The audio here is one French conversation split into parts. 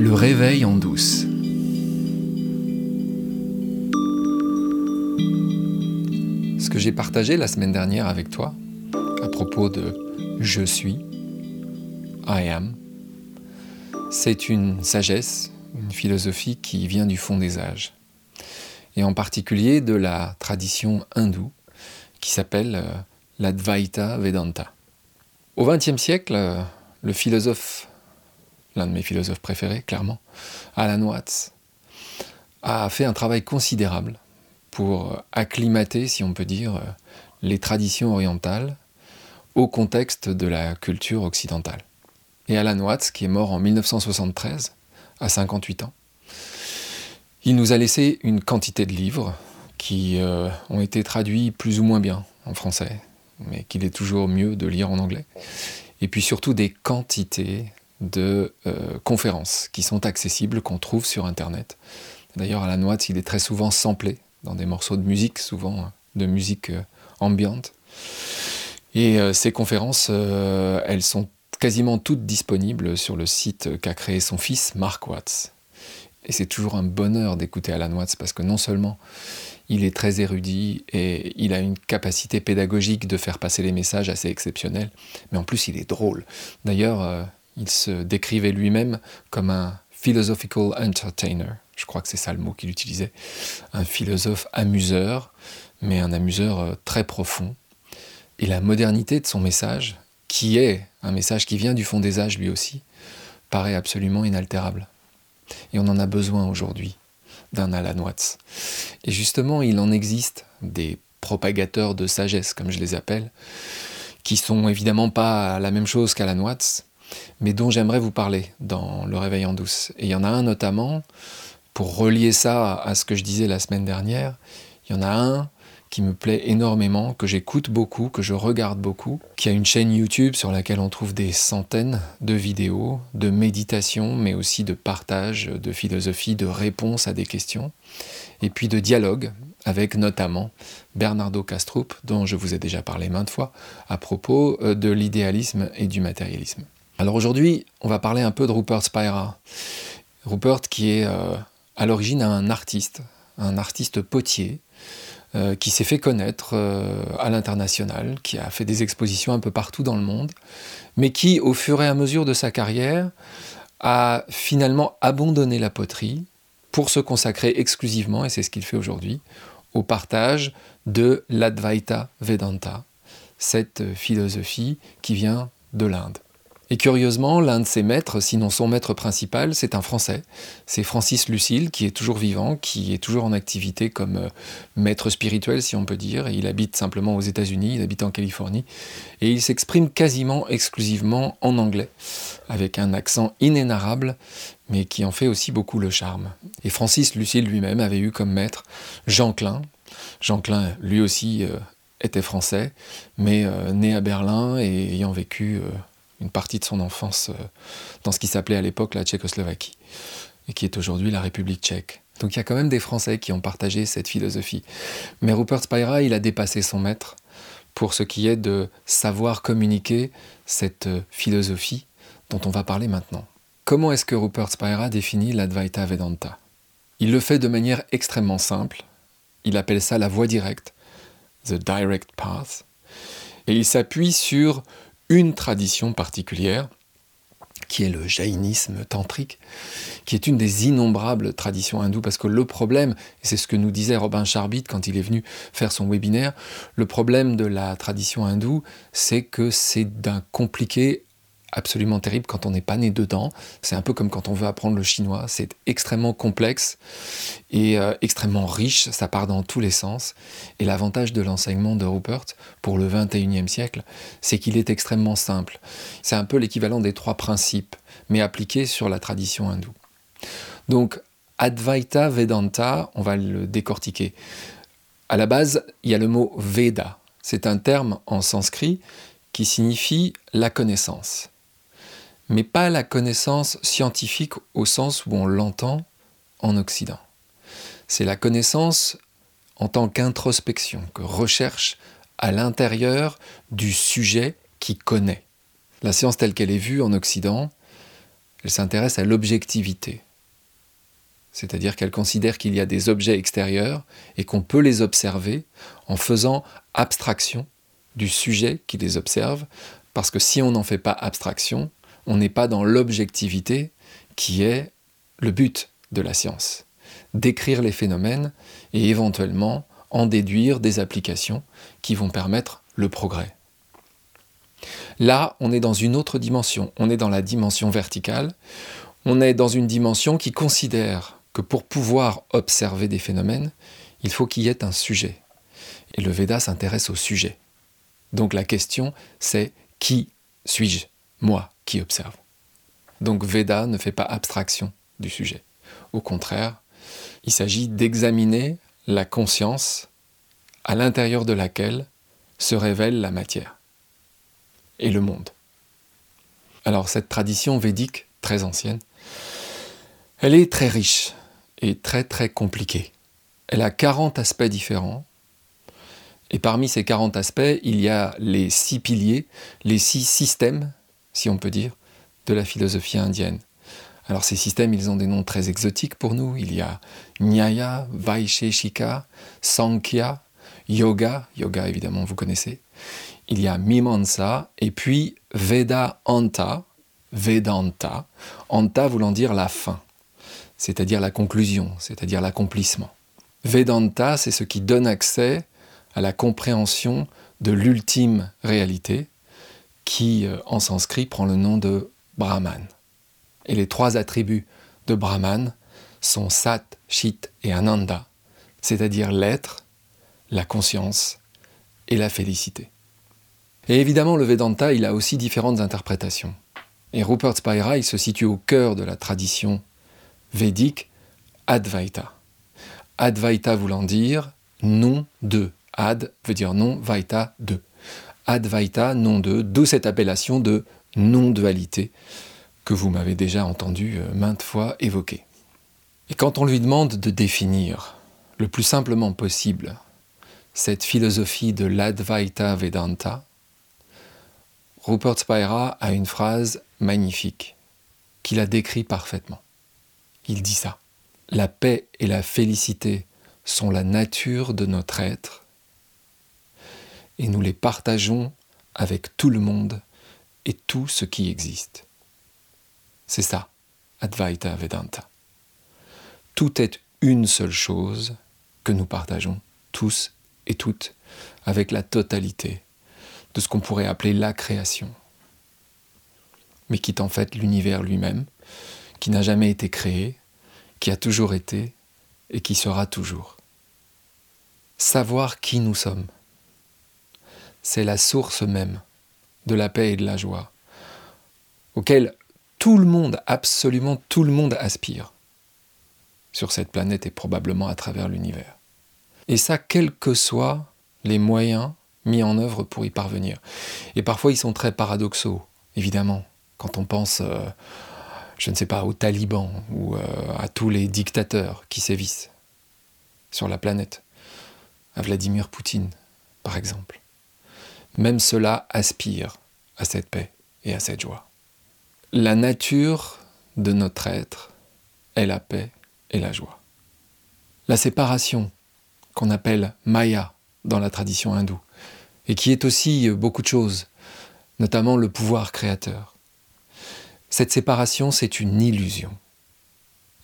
Le réveil en douce. Ce que j'ai partagé la semaine dernière avec toi à propos de je suis, I am, c'est une sagesse, une philosophie qui vient du fond des âges, et en particulier de la tradition hindoue qui s'appelle euh, l'Advaita Vedanta. Au XXe siècle, euh, le philosophe, l'un de mes philosophes préférés, clairement, Alan Watts, a fait un travail considérable pour acclimater, si on peut dire, les traditions orientales au contexte de la culture occidentale. Et Alan Watts, qui est mort en 1973, à 58 ans, il nous a laissé une quantité de livres qui euh, ont été traduits plus ou moins bien en français, mais qu'il est toujours mieux de lire en anglais. Et puis surtout des quantités de euh, conférences qui sont accessibles, qu'on trouve sur Internet. D'ailleurs, Alan Watts, il est très souvent samplé dans des morceaux de musique, souvent euh, de musique ambiante. Et ces conférences, elles sont quasiment toutes disponibles sur le site qu'a créé son fils, Mark Watts. Et c'est toujours un bonheur d'écouter Alan Watts parce que non seulement il est très érudit et il a une capacité pédagogique de faire passer les messages assez exceptionnelle, mais en plus il est drôle. D'ailleurs, euh, il se décrivait lui-même comme un philosophical entertainer. Je crois que c'est ça le mot qu'il utilisait. Un philosophe amuseur, mais un amuseur euh, très profond. Et la modernité de son message, qui est un message qui vient du fond des âges lui aussi, paraît absolument inaltérable. Et on en a besoin aujourd'hui d'un Alan Watts. Et justement, il en existe des propagateurs de sagesse, comme je les appelle, qui sont évidemment pas la même chose qu'Alan Watts, mais dont j'aimerais vous parler dans Le Réveil en douce. Et il y en a un notamment, pour relier ça à ce que je disais la semaine dernière, il y en a un qui me plaît énormément, que j'écoute beaucoup, que je regarde beaucoup, qui a une chaîne YouTube sur laquelle on trouve des centaines de vidéos, de méditation, mais aussi de partage, de philosophie, de réponses à des questions, et puis de dialogue avec notamment Bernardo Kastrup, dont je vous ai déjà parlé maintes fois, à propos euh, de l'idéalisme et du matérialisme. Alors aujourd'hui, on va parler un peu de Rupert Spira. Rupert qui est euh, à l'origine un artiste, un artiste potier, euh, qui s'est fait connaître euh, à l'international, qui a fait des expositions un peu partout dans le monde, mais qui, au fur et à mesure de sa carrière, a finalement abandonné la poterie pour se consacrer exclusivement, et c'est ce qu'il fait aujourd'hui, au partage de l'Advaita Vedanta, cette philosophie qui vient de l'Inde. Et curieusement, l'un de ses maîtres, sinon son maître principal, c'est un Français. C'est Francis Lucille, qui est toujours vivant, qui est toujours en activité comme euh, maître spirituel, si on peut dire. il habite simplement aux États-Unis, il habite en Californie. Et il s'exprime quasiment exclusivement en anglais, avec un accent inénarrable, mais qui en fait aussi beaucoup le charme. Et Francis Lucille lui-même avait eu comme maître Jean Klein. Jean Klein, lui aussi, euh, était français, mais euh, né à Berlin et ayant vécu une partie de son enfance euh, dans ce qui s'appelait à l'époque la Tchécoslovaquie, et qui est aujourd'hui la République tchèque. Donc il y a quand même des Français qui ont partagé cette philosophie. Mais Rupert Spira, il a dépassé son maître pour ce qui est de savoir communiquer cette euh, philosophie dont on va parler maintenant. Comment est-ce que Rupert Spira définit l'Advaita Vedanta? Il le fait de manière extrêmement simple. Il appelle ça la voie directe, the direct path. Et il s'appuie sur une tradition particulière, qui est le jaïnisme tantrique, qui est une des innombrables traditions hindoues, parce que le problème, c'est ce que nous disait Robin Charbit quand il est venu faire son webinaire, le problème de la tradition hindoue, c'est que c'est d'un compliqué absolument terrible quand on n'est pas né dedans. C'est un peu comme quand on veut apprendre le chinois. C'est extrêmement complexe et euh, extrêmement riche. Ça part dans tous les sens. Et l'avantage de l'enseignement de Rupert pour le 21e siècle, c'est qu'il est extrêmement simple. C'est un peu l'équivalent des trois principes, mais appliqués sur la tradition hindoue. Donc, Advaita Vedanta, on va le décortiquer. À la base, il y a le mot Veda. C'est un terme en sanskrit qui signifie la connaissance mais pas la connaissance scientifique au sens où on l'entend en Occident. C'est la connaissance en tant qu'introspection, que recherche à l'intérieur du sujet qui connaît. La science telle qu'elle est vue en Occident, Elle s'intéresse à l'objectivité. C'est-à-dire qu'elle considère qu'il y a des objets extérieurs et qu'on peut les observer en faisant abstraction du sujet qui les observe, parce que si on n'en fait pas abstraction, on n'est pas dans l'objectivité qui est le but de la science. Décrire les phénomènes et éventuellement en déduire des applications qui vont permettre le progrès. Là, on est dans une autre dimension, on est dans la dimension verticale, on est dans une dimension qui considère que pour pouvoir observer des phénomènes, il faut qu'il y ait un sujet. Et le Veda s'intéresse au sujet. Donc la question, c'est qui suis-je, moi, qui observe Donc Veda ne fait pas abstraction du sujet. Au contraire, il s'agit d'examiner la conscience à l'intérieur de laquelle se révèle la matière et le monde. Alors cette tradition védique, très ancienne, elle est très riche et très très compliquée. Elle a 40 aspects différents. Et parmi ces 40 aspects, il y a les six piliers, les six systèmes, si on peut dire, de la philosophie indienne. Alors ces systèmes, ils ont des noms très exotiques pour nous. Il y a Nyaya, Vaisheshika, Sankhya, Yoga, Yoga évidemment vous connaissez. Il y a Mimamsa et puis Veda Anta, Vedanta, Anta voulant dire la fin, c'est-à-dire la conclusion, c'est-à-dire l'accomplissement. Vedanta, c'est ce qui donne accès à la compréhension de l'ultime réalité, qui euh, en sanskrit prend le nom de Brahman. Et les trois attributs de Brahman sont Sat, Chit et Ananda, c'est-à-dire l'être, la conscience et la félicité. Et évidemment, le Vedanta, il a aussi différentes interprétations. Et Rupert Spira, il se situe au cœur de la tradition védique Advaita. Advaita voulant dire non de. Ad veut dire non, Vaita de. Advaita, non de, d'où cette appellation de non-dualité que vous m'avez déjà entendu euh, maintes fois évoquer. Et quand on lui demande de définir le plus simplement possible cette philosophie de l'Advaita Vedanta, Rupert Spira a une phrase magnifique qui la décrit parfaitement. Il dit ça. La paix et la félicité sont la nature de notre être et nous les partageons avec tout le monde et tout ce qui existe. C'est ça, Advaita Vedanta. Tout est une seule chose que nous partageons tous et toutes avec la totalité de ce qu'on pourrait appeler la création, mais qui est en fait l'univers lui-même, qui n'a jamais été créé, qui a toujours été et qui sera toujours. Savoir qui nous sommes, c'est la source même de la paix et de la joie, auquel tout le monde, absolument tout le monde aspire sur cette planète et probablement à travers l'univers. Et ça, quels que soient les moyens mis en œuvre pour y parvenir. Et parfois, ils sont très paradoxaux, évidemment, quand on pense, euh, je ne sais pas, aux talibans ou euh, à tous les dictateurs qui sévissent sur la planète, à Vladimir Poutine, par exemple. Même cela aspire à cette paix et à cette joie. La nature de notre être est la paix et la joie. La séparation, qu'on appelle Maya dans la tradition hindoue, et qui est aussi beaucoup de choses, notamment le pouvoir créateur. Cette séparation, c'est une illusion.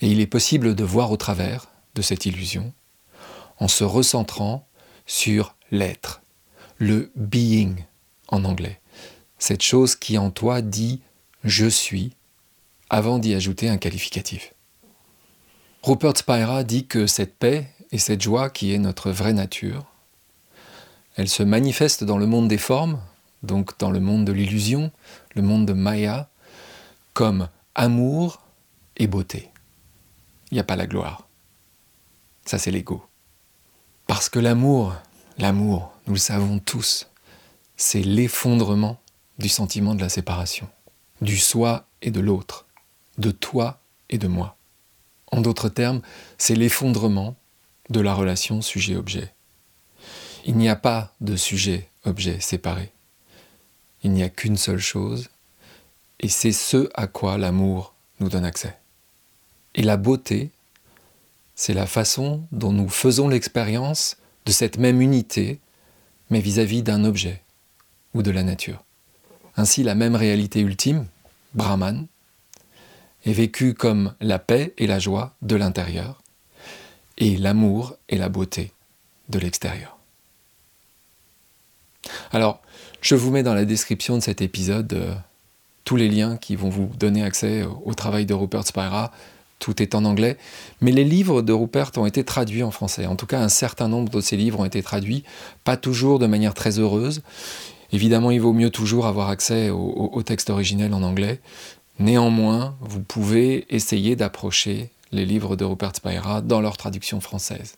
Et il est possible de voir au travers de cette illusion en se recentrant sur l'être, le being en anglais, cette chose qui en toi dit je suis avant d'y ajouter un qualificatif. Rupert Spira dit que cette paix et cette joie qui est notre vraie nature elle se manifeste dans le monde des formes, donc dans le monde de l'illusion, le monde de Maya, comme amour et beauté. Il n'y a pas la gloire. Ça, c'est l'ego. Parce que l'amour, l'amour, nous le savons tous, c'est l'effondrement du sentiment de la séparation, du soi et de l'autre, de toi et de moi. En d'autres termes, c'est l'effondrement de la relation sujet-objet. Il n'y a pas de sujet-objet séparé. Il n'y a qu'une seule chose, et c'est ce à quoi l'amour nous donne accès. Et la beauté, c'est la façon dont nous faisons l'expérience de cette même unité, mais vis-à-vis d'un objet ou de la nature. Ainsi, la même réalité ultime, Brahman, est vécue comme la paix et la joie de l'intérieur, et l'amour et la beauté de l'extérieur. Alors, je vous mets dans la description de cet épisode euh, tous les liens qui vont vous donner accès au, travail de Rupert Spira. Tout est en anglais, mais les livres de Rupert ont été traduits en français. En tout cas, un certain nombre de ces livres ont été traduits, pas toujours de manière très heureuse. Évidemment, il vaut mieux toujours avoir accès au, texte originel en anglais. Néanmoins, vous pouvez essayer d'approcher les livres de Rupert Spira dans leur traduction française.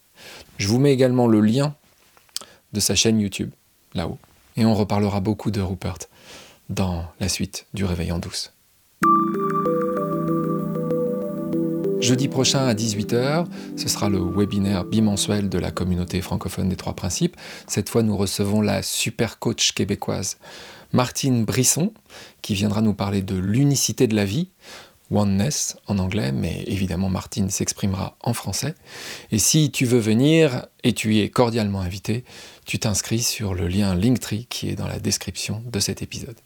Je vous mets également le lien de sa chaîne YouTube, là-haut. Et on reparlera beaucoup de Rupert dans la suite du Réveil en douce. Jeudi prochain à 18h, ce sera le webinaire bimensuel de la communauté francophone des trois principes. Cette fois, nous recevons la super coach québécoise Martine Brisson, qui viendra nous parler de l'unicité de la vie, oneness en anglais, mais évidemment Martine s'exprimera en français. Et si tu veux venir, et tu es cordialement invité, tu t'inscris sur le lien Linktree qui est dans la description de cet épisode.